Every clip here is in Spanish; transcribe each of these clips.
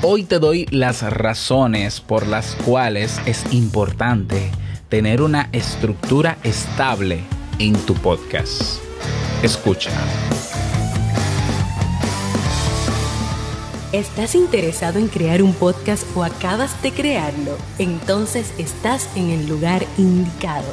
Hoy te doy las razones por las cuales es importante tener una estructura estable en tu podcast. Escucha. ¿Estás interesado en crear un podcast o acabas de crearlo? Entonces estás en el lugar indicado,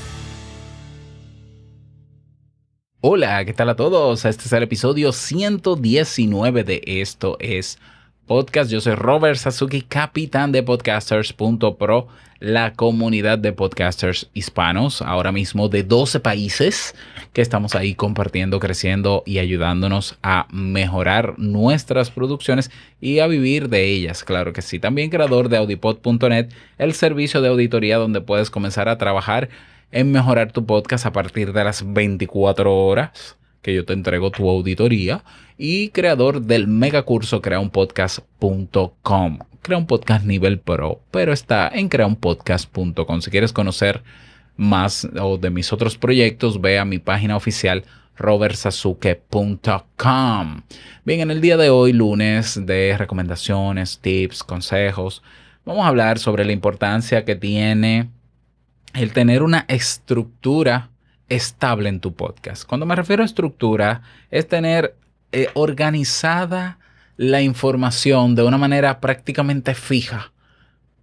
Hola, ¿qué tal a todos? Este es el episodio 119 de Esto es Podcast. Yo soy Robert Sasuki, capitán de podcasters.pro, la comunidad de podcasters hispanos, ahora mismo de 12 países que estamos ahí compartiendo, creciendo y ayudándonos a mejorar nuestras producciones y a vivir de ellas. Claro que sí. También creador de audipod.net, el servicio de auditoría donde puedes comenzar a trabajar en mejorar tu podcast a partir de las 24 horas que yo te entrego tu auditoría y creador del megacurso creaunpodcast.com. Crea un podcast nivel pro, pero está en creaunpodcast.com. Si quieres conocer más o de mis otros proyectos, ve a mi página oficial robertsasuke.com. Bien, en el día de hoy, lunes de recomendaciones, tips, consejos, vamos a hablar sobre la importancia que tiene el tener una estructura estable en tu podcast. Cuando me refiero a estructura, es tener eh, organizada la información de una manera prácticamente fija.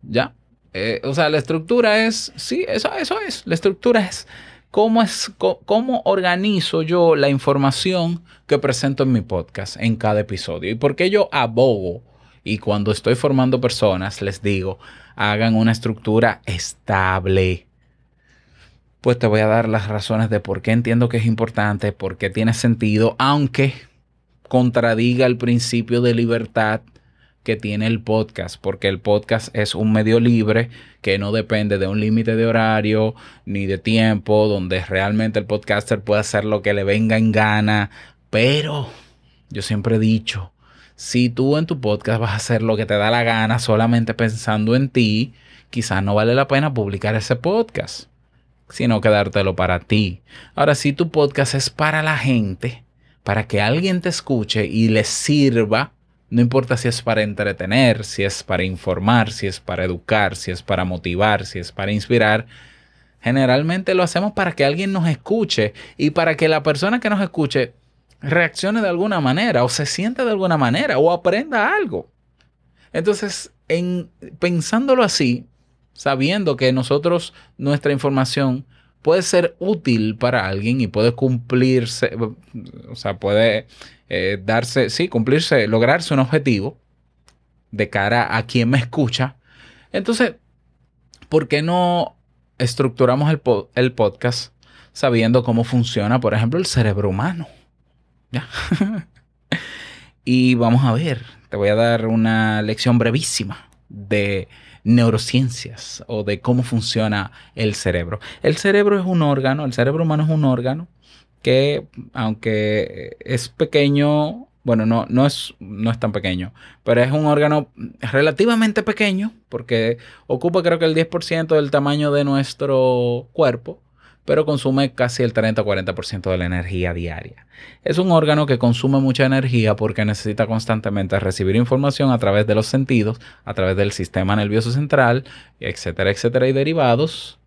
¿Ya? Eh, o sea, la estructura es, sí, eso, eso es. La estructura es cómo, es cómo organizo yo la información que presento en mi podcast en cada episodio. Y por qué yo abogo y cuando estoy formando personas les digo, hagan una estructura estable pues te voy a dar las razones de por qué entiendo que es importante, por qué tiene sentido, aunque contradiga el principio de libertad que tiene el podcast, porque el podcast es un medio libre que no depende de un límite de horario ni de tiempo, donde realmente el podcaster puede hacer lo que le venga en gana, pero yo siempre he dicho, si tú en tu podcast vas a hacer lo que te da la gana solamente pensando en ti, quizás no vale la pena publicar ese podcast sino quedártelo para ti. Ahora, si tu podcast es para la gente, para que alguien te escuche y le sirva, no importa si es para entretener, si es para informar, si es para educar, si es para motivar, si es para inspirar, generalmente lo hacemos para que alguien nos escuche y para que la persona que nos escuche reaccione de alguna manera o se sienta de alguna manera o aprenda algo. Entonces, en, pensándolo así, sabiendo que nosotros, nuestra información puede ser útil para alguien y puede cumplirse, o sea, puede eh, darse, sí, cumplirse, lograrse un objetivo de cara a quien me escucha. Entonces, ¿por qué no estructuramos el, el podcast sabiendo cómo funciona, por ejemplo, el cerebro humano? ¿Ya? y vamos a ver, te voy a dar una lección brevísima de neurociencias o de cómo funciona el cerebro. El cerebro es un órgano, el cerebro humano es un órgano que aunque es pequeño, bueno, no, no, es, no es tan pequeño, pero es un órgano relativamente pequeño porque ocupa creo que el 10% del tamaño de nuestro cuerpo pero consume casi el 30-40% de la energía diaria. Es un órgano que consume mucha energía porque necesita constantemente recibir información a través de los sentidos, a través del sistema nervioso central, etcétera, etcétera, y derivados.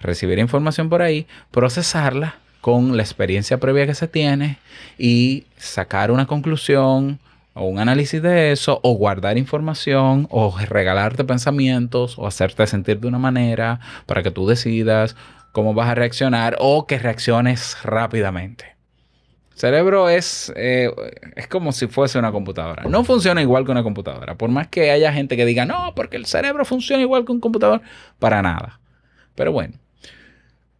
Recibir información por ahí, procesarla con la experiencia previa que se tiene y sacar una conclusión o un análisis de eso, o guardar información, o regalarte pensamientos, o hacerte sentir de una manera para que tú decidas, cómo vas a reaccionar o que reacciones rápidamente. El cerebro es, eh, es como si fuese una computadora. No funciona igual que una computadora. Por más que haya gente que diga, no, porque el cerebro funciona igual que un computador, para nada. Pero bueno,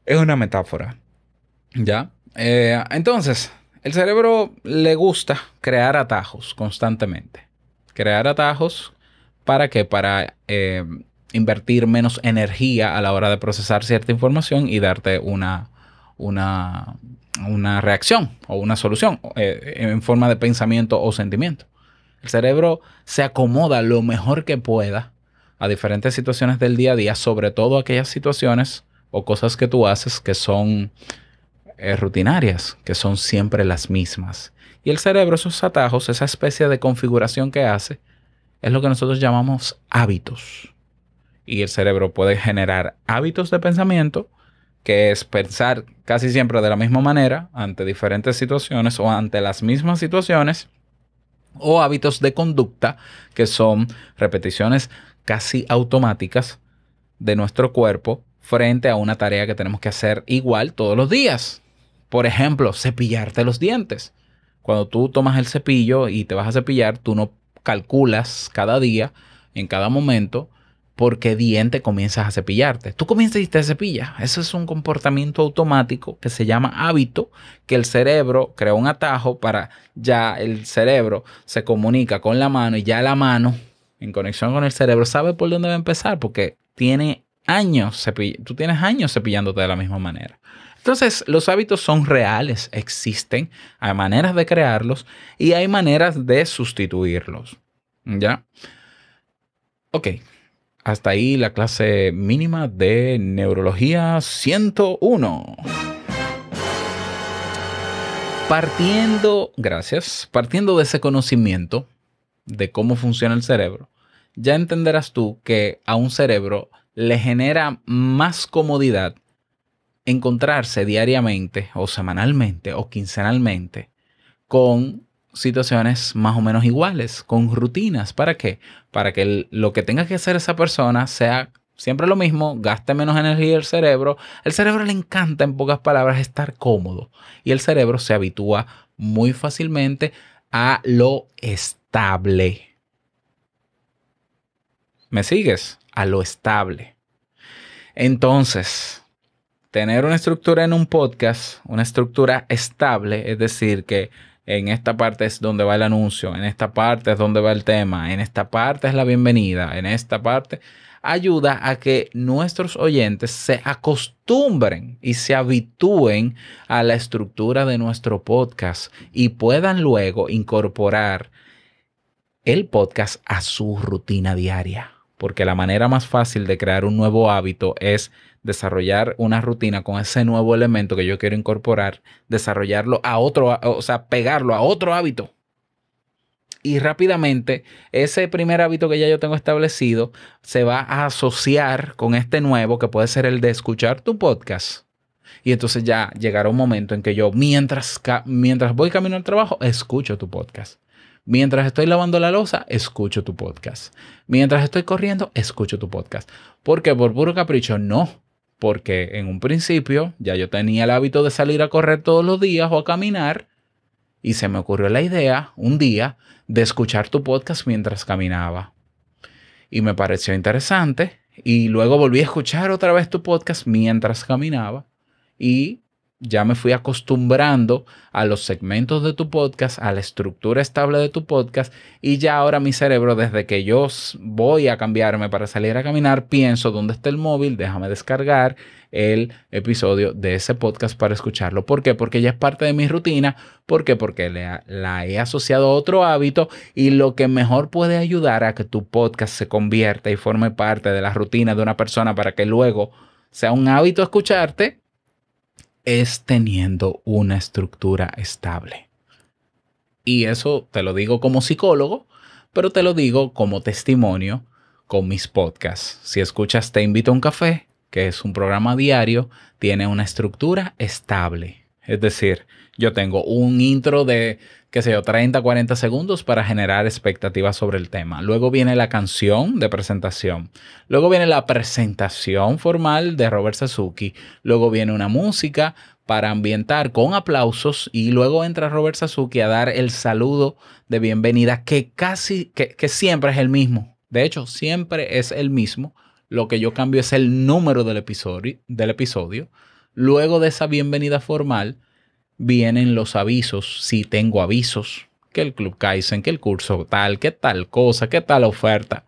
es una metáfora. ¿Ya? Eh, entonces, el cerebro le gusta crear atajos constantemente. Crear atajos para que, para eh, invertir menos energía a la hora de procesar cierta información y darte una, una, una reacción o una solución eh, en forma de pensamiento o sentimiento. El cerebro se acomoda lo mejor que pueda a diferentes situaciones del día a día, sobre todo aquellas situaciones o cosas que tú haces que son eh, rutinarias, que son siempre las mismas. Y el cerebro, esos atajos, esa especie de configuración que hace, es lo que nosotros llamamos hábitos. Y el cerebro puede generar hábitos de pensamiento, que es pensar casi siempre de la misma manera ante diferentes situaciones o ante las mismas situaciones, o hábitos de conducta, que son repeticiones casi automáticas de nuestro cuerpo frente a una tarea que tenemos que hacer igual todos los días. Por ejemplo, cepillarte los dientes. Cuando tú tomas el cepillo y te vas a cepillar, tú no calculas cada día, en cada momento, por qué diente comienzas a cepillarte. Tú comienzas y te cepillas. Eso es un comportamiento automático que se llama hábito, que el cerebro crea un atajo para ya el cerebro se comunica con la mano y ya la mano, en conexión con el cerebro, sabe por dónde va a empezar porque tiene años, tú tienes años cepillándote de la misma manera. Entonces, los hábitos son reales, existen, hay maneras de crearlos y hay maneras de sustituirlos. ¿Ya? Ok, hasta ahí la clase mínima de Neurología 101. Partiendo, gracias, partiendo de ese conocimiento de cómo funciona el cerebro, ya entenderás tú que a un cerebro le genera más comodidad encontrarse diariamente o semanalmente o quincenalmente con situaciones más o menos iguales, con rutinas. ¿Para qué? Para que lo que tenga que hacer esa persona sea siempre lo mismo, gaste menos energía el cerebro. El cerebro le encanta, en pocas palabras, estar cómodo. Y el cerebro se habitúa muy fácilmente a lo estable. ¿Me sigues? A lo estable. Entonces, tener una estructura en un podcast, una estructura estable, es decir, que en esta parte es donde va el anuncio, en esta parte es donde va el tema, en esta parte es la bienvenida, en esta parte ayuda a que nuestros oyentes se acostumbren y se habitúen a la estructura de nuestro podcast y puedan luego incorporar el podcast a su rutina diaria. Porque la manera más fácil de crear un nuevo hábito es desarrollar una rutina con ese nuevo elemento que yo quiero incorporar, desarrollarlo a otro, o sea, pegarlo a otro hábito. Y rápidamente ese primer hábito que ya yo tengo establecido se va a asociar con este nuevo que puede ser el de escuchar tu podcast. Y entonces ya llegará un momento en que yo, mientras, mientras voy camino al trabajo, escucho tu podcast. Mientras estoy lavando la losa, escucho tu podcast. Mientras estoy corriendo, escucho tu podcast. Porque por puro capricho, no porque en un principio ya yo tenía el hábito de salir a correr todos los días o a caminar y se me ocurrió la idea un día de escuchar tu podcast mientras caminaba. Y me pareció interesante y luego volví a escuchar otra vez tu podcast mientras caminaba y ya me fui acostumbrando a los segmentos de tu podcast, a la estructura estable de tu podcast y ya ahora mi cerebro, desde que yo voy a cambiarme para salir a caminar, pienso dónde está el móvil, déjame descargar el episodio de ese podcast para escucharlo. ¿Por qué? Porque ya es parte de mi rutina. ¿Por qué? Porque la he asociado a otro hábito y lo que mejor puede ayudar a que tu podcast se convierta y forme parte de la rutina de una persona para que luego sea un hábito escucharte es teniendo una estructura estable. Y eso te lo digo como psicólogo, pero te lo digo como testimonio con mis podcasts. Si escuchas Te invito a un café, que es un programa diario, tiene una estructura estable. Es decir, yo tengo un intro de, qué sé yo, 30, 40 segundos para generar expectativas sobre el tema. Luego viene la canción de presentación. Luego viene la presentación formal de Robert Sasuki. Luego viene una música para ambientar con aplausos y luego entra Robert Sasuki a dar el saludo de bienvenida que casi, que, que siempre es el mismo. De hecho, siempre es el mismo. Lo que yo cambio es el número del episodio, del episodio. Luego de esa bienvenida formal, vienen los avisos, si tengo avisos, que el Club Kaizen, que el curso tal, que tal cosa, que tal oferta.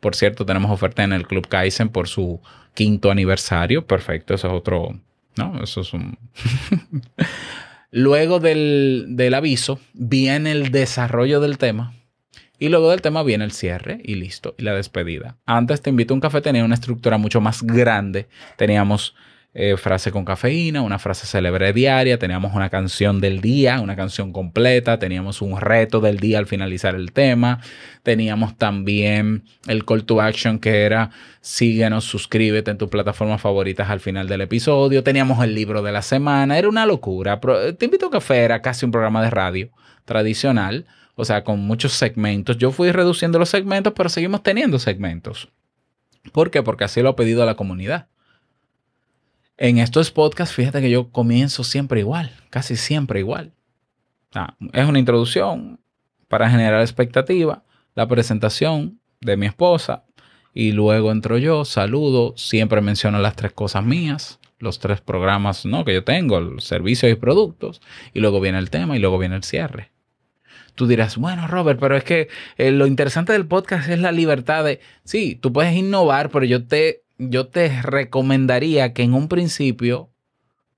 Por cierto, tenemos oferta en el Club Kaizen por su quinto aniversario. Perfecto, eso es otro. No, eso es un. luego del, del aviso viene el desarrollo del tema. Y luego del tema viene el cierre y listo, y la despedida. Antes te invito a un café, tenía una estructura mucho más grande. Teníamos eh, frase con cafeína, una frase célebre diaria, teníamos una canción del día, una canción completa, teníamos un reto del día al finalizar el tema, teníamos también el call to action que era síguenos, suscríbete en tus plataformas favoritas al final del episodio, teníamos el libro de la semana, era una locura. Te invito a café, era casi un programa de radio tradicional, o sea, con muchos segmentos. Yo fui reduciendo los segmentos, pero seguimos teniendo segmentos. ¿Por qué? Porque así lo ha pedido la comunidad. En estos podcasts, fíjate que yo comienzo siempre igual, casi siempre igual. es una introducción para generar expectativa, la presentación de mi esposa y luego entro yo, saludo, siempre menciono las tres cosas mías, los tres programas ¿no? que yo tengo, servicios y productos, y luego viene el tema y luego viene el cierre. Tú dirás, bueno, Robert, pero es que eh, lo interesante del podcast es la libertad de, sí, tú puedes innovar, pero yo te yo te recomendaría que en un principio,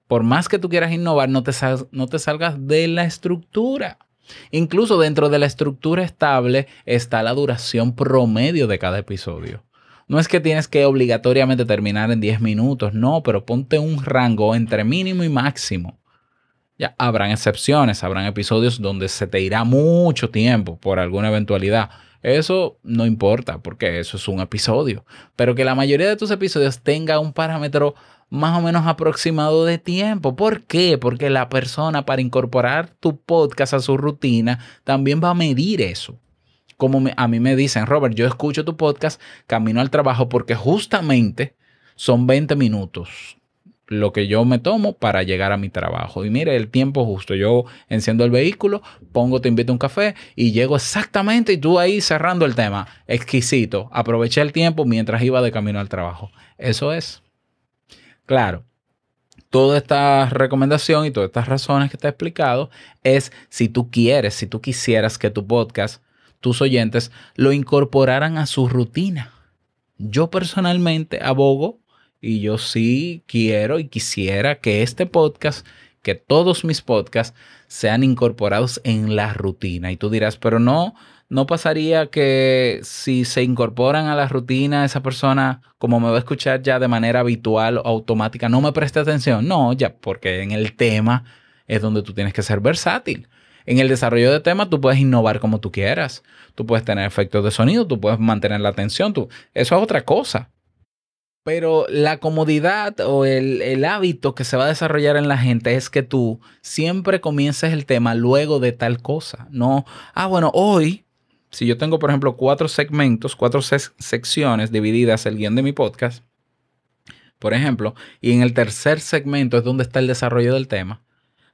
por más que tú quieras innovar, no te, salgas de la estructura. Incluso dentro de la estructura estable está la duración promedio de cada episodio. No es que tienes que obligatoriamente terminar en 10 minutos, no, pero ponte un rango entre mínimo y máximo. Ya habrán excepciones, habrán episodios donde se te irá mucho tiempo por alguna eventualidad eso no importa porque eso es un episodio. Pero que la mayoría de tus episodios tenga un parámetro más o menos aproximado de tiempo. ¿Por qué? Porque la persona para incorporar tu podcast a su rutina también va a medir eso. Como a mí me dicen, Robert, yo escucho tu podcast camino al trabajo porque justamente son 20 minutos lo que yo me tomo para llegar a mi trabajo. Y mire, el tiempo justo. Yo enciendo el vehículo, pongo, te invito a un café y llego exactamente y tú ahí cerrando el tema. Exquisito. Aproveché el tiempo mientras iba de camino al trabajo. Eso es. Claro. Toda esta recomendación y todas estas razones que te he explicado es si tú quieres, si tú quisieras que tu podcast, tus oyentes, lo incorporaran a su rutina. Yo personalmente abogo y yo sí quiero y quisiera que este podcast, que todos mis podcasts sean incorporados en la rutina. Y tú dirás, pero no, no pasaría que si se incorporan a la rutina esa persona, como me va a escuchar ya de manera habitual o automática, no me preste atención. No, ya, porque en el tema es donde tú tienes que ser versátil. En el desarrollo de temas tú puedes innovar como tú quieras. Tú puedes tener efectos de sonido, tú puedes mantener la atención. Tú, eso es otra cosa. Pero la comodidad o el, hábito que se va a desarrollar en la gente es que tú siempre comiences el tema luego de tal cosa. No, ah, bueno, hoy, si yo tengo, por ejemplo, cuatro segmentos, cuatro secciones divididas el guion de mi podcast, por ejemplo, y en el tercer segmento es donde está el desarrollo del tema.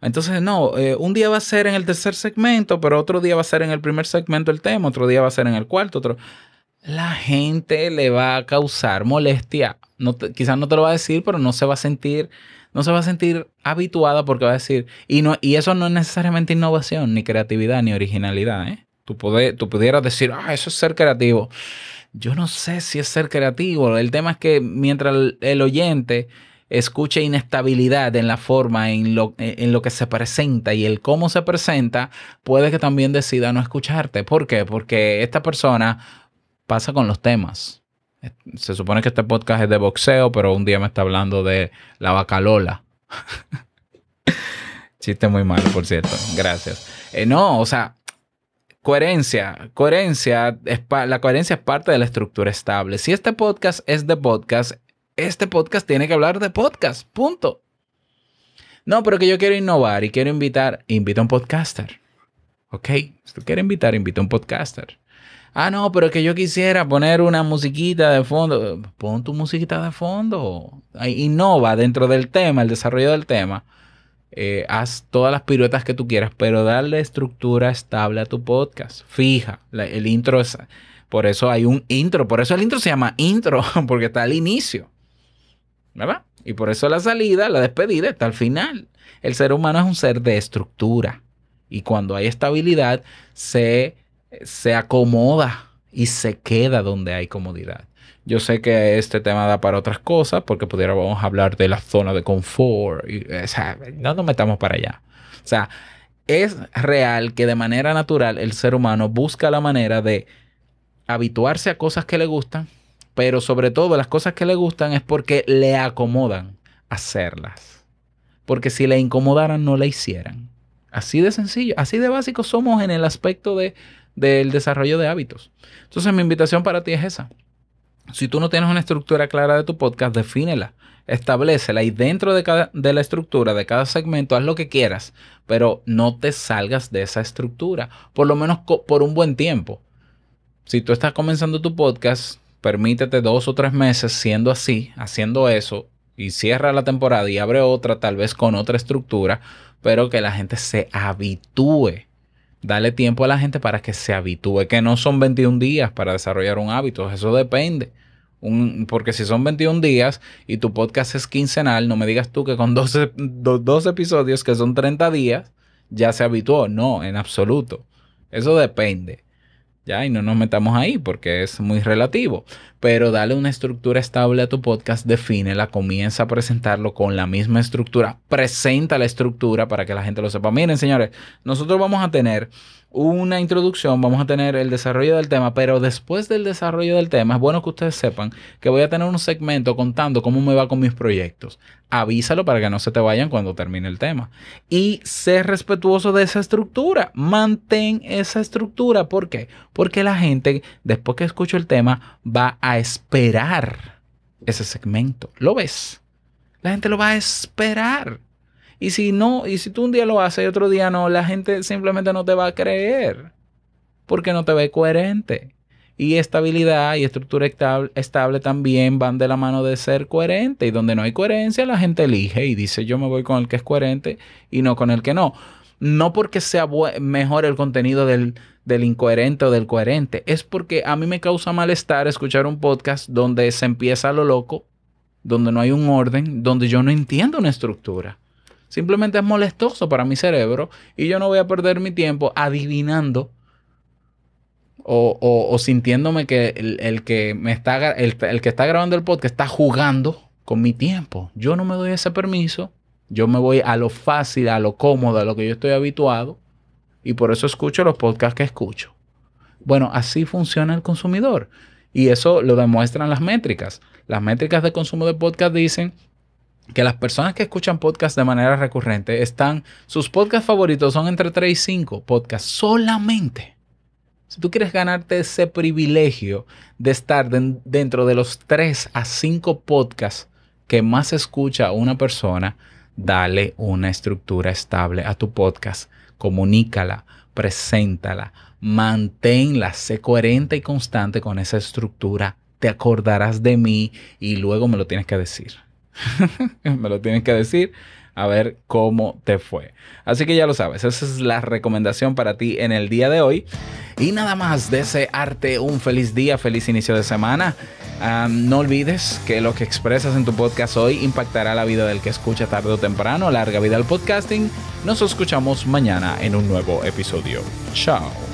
Entonces, no, eh, un día va a ser en el tercer segmento, pero otro día va a ser en el primer segmento el tema, otro día va a ser en el cuarto, otro la gente le va a causar molestia. No quizás no te lo va a decir, pero no se va a sentir, no se va a sentir habituada porque va a decir, y, no, y eso no es necesariamente innovación, ni creatividad, ni originalidad. ¿eh? Tú, tú pudieras decir, ah, eso es ser creativo. Yo no sé si es ser creativo. El tema es que mientras el, oyente escuche inestabilidad en la forma, en lo, en lo que se presenta y el cómo se presenta, puede que también decida no escucharte. ¿Por qué? Porque esta persona pasa con los temas. Se supone que este podcast es de boxeo, pero un día me está hablando de la vaca Lola. Chiste muy malo, por cierto. Gracias. Eh, no, o sea, coherencia. Coherencia, es la coherencia es parte de la estructura estable. Si este podcast es de podcast, este podcast tiene que hablar de podcast. Punto. No, pero que yo quiero innovar y quiero invitar, invita a un podcaster. Ok, si tú quieres invitar, invita a un podcaster. Ah, no, pero que yo quisiera poner una musiquita de fondo. Pon tu musiquita de fondo. Innova dentro del tema, el desarrollo del tema. Eh, haz todas las piruetas que tú quieras, pero darle estructura estable a tu podcast. Fija, el intro es. Por eso hay un intro. Por eso el intro se llama intro, porque está al inicio. ¿Verdad? Y por eso la salida, la despedida está al final. El ser humano es un ser de estructura. Y cuando hay estabilidad, se se acomoda y se queda donde hay comodidad. Yo sé que este tema da para otras cosas porque pudiéramos hablar de la zona de confort. O sea, no nos metamos para allá. O sea, es real que de manera natural el ser humano busca la manera de habituarse a cosas que le gustan, pero sobre todo las cosas que le gustan es porque le acomodan hacerlas. Porque si le incomodaran no la hicieran. Así de sencillo, así de básico somos en el aspecto de, del desarrollo de hábitos. Entonces mi invitación para ti es esa. Si tú no tienes una estructura clara de tu podcast, defínela, establecela y dentro de, cada, de la estructura de cada segmento haz lo que quieras, pero no te salgas de esa estructura, por lo menos por un buen tiempo. Si tú estás comenzando tu podcast, permítete dos o tres meses siendo así, haciendo eso, y cierra la temporada y abre otra, tal vez con otra estructura, pero que la gente se habitúe. Dale tiempo a la gente para que se habitúe, que no son 21 días para desarrollar un hábito, eso depende. Porque si son 21 días y tu podcast es quincenal, no me digas tú que con 12, dos episodios que son 30 días ya se habituó. No, en absoluto. Eso depende. Ya, y no nos metamos ahí porque es muy relativo. Pero dale una estructura estable a tu podcast, defínela, comienza a presentarlo con la misma estructura, presenta la estructura para que la gente lo sepa. Miren, señores, nosotros vamos a tener una introducción, vamos a tener el desarrollo del tema, pero después del desarrollo del tema es bueno que ustedes sepan que voy a tener un segmento contando cómo me va con mis proyectos. Avísalo para que no se te vayan cuando termine el tema. Y sé respetuoso de esa estructura. Mantén esa estructura. ¿Por qué? Porque la gente, después que escucho el tema, va a esperar ese segmento. ¿Lo ves? La gente lo va a esperar. Y si no, y si tú un día lo haces y otro día no, la gente simplemente no te va a creer. Porque no te ve coherente. Y estabilidad y estructura estable, también van de la mano de ser coherente. Y donde no hay coherencia, la gente elige y dice yo me voy con el que es coherente y no con el que no. No porque sea mejor el contenido del, del incoherente o del coherente. Es porque a mí me causa malestar escuchar un podcast donde se empieza a lo loco, donde no hay un orden, donde yo no entiendo una estructura. Simplemente es molestoso para mi cerebro y yo no voy a perder mi tiempo adivinando o, sintiéndome que el, que me está, el, que está grabando el podcast está jugando con mi tiempo. Yo no me doy ese permiso. Yo me voy a lo fácil, a lo cómodo, a lo que yo estoy habituado. Y por eso escucho los podcasts que escucho. Bueno, así funciona el consumidor. Y eso lo demuestran las métricas. Las métricas de consumo de podcast dicen que las personas que escuchan podcast de manera recurrente están, sus podcasts favoritos son entre 3 y 5 podcasts solamente. Si tú quieres ganarte ese privilegio de estar dentro de los 3 a 5 podcasts que más escucha una persona, dale una estructura estable a tu podcast, comunícala, preséntala, manténla, sé coherente y constante con esa estructura, te acordarás de mí y luego me lo tienes que decir. Me lo tienes que decir a ver cómo te fue. Así que ya lo sabes, esa es la recomendación para ti en el día de hoy. Y nada más, desearte un feliz día, feliz inicio de semana. no olvides que lo que expresas en tu podcast hoy impactará la vida del que escucha tarde o temprano. Larga vida al podcasting. Nos escuchamos mañana en un nuevo episodio. Chao.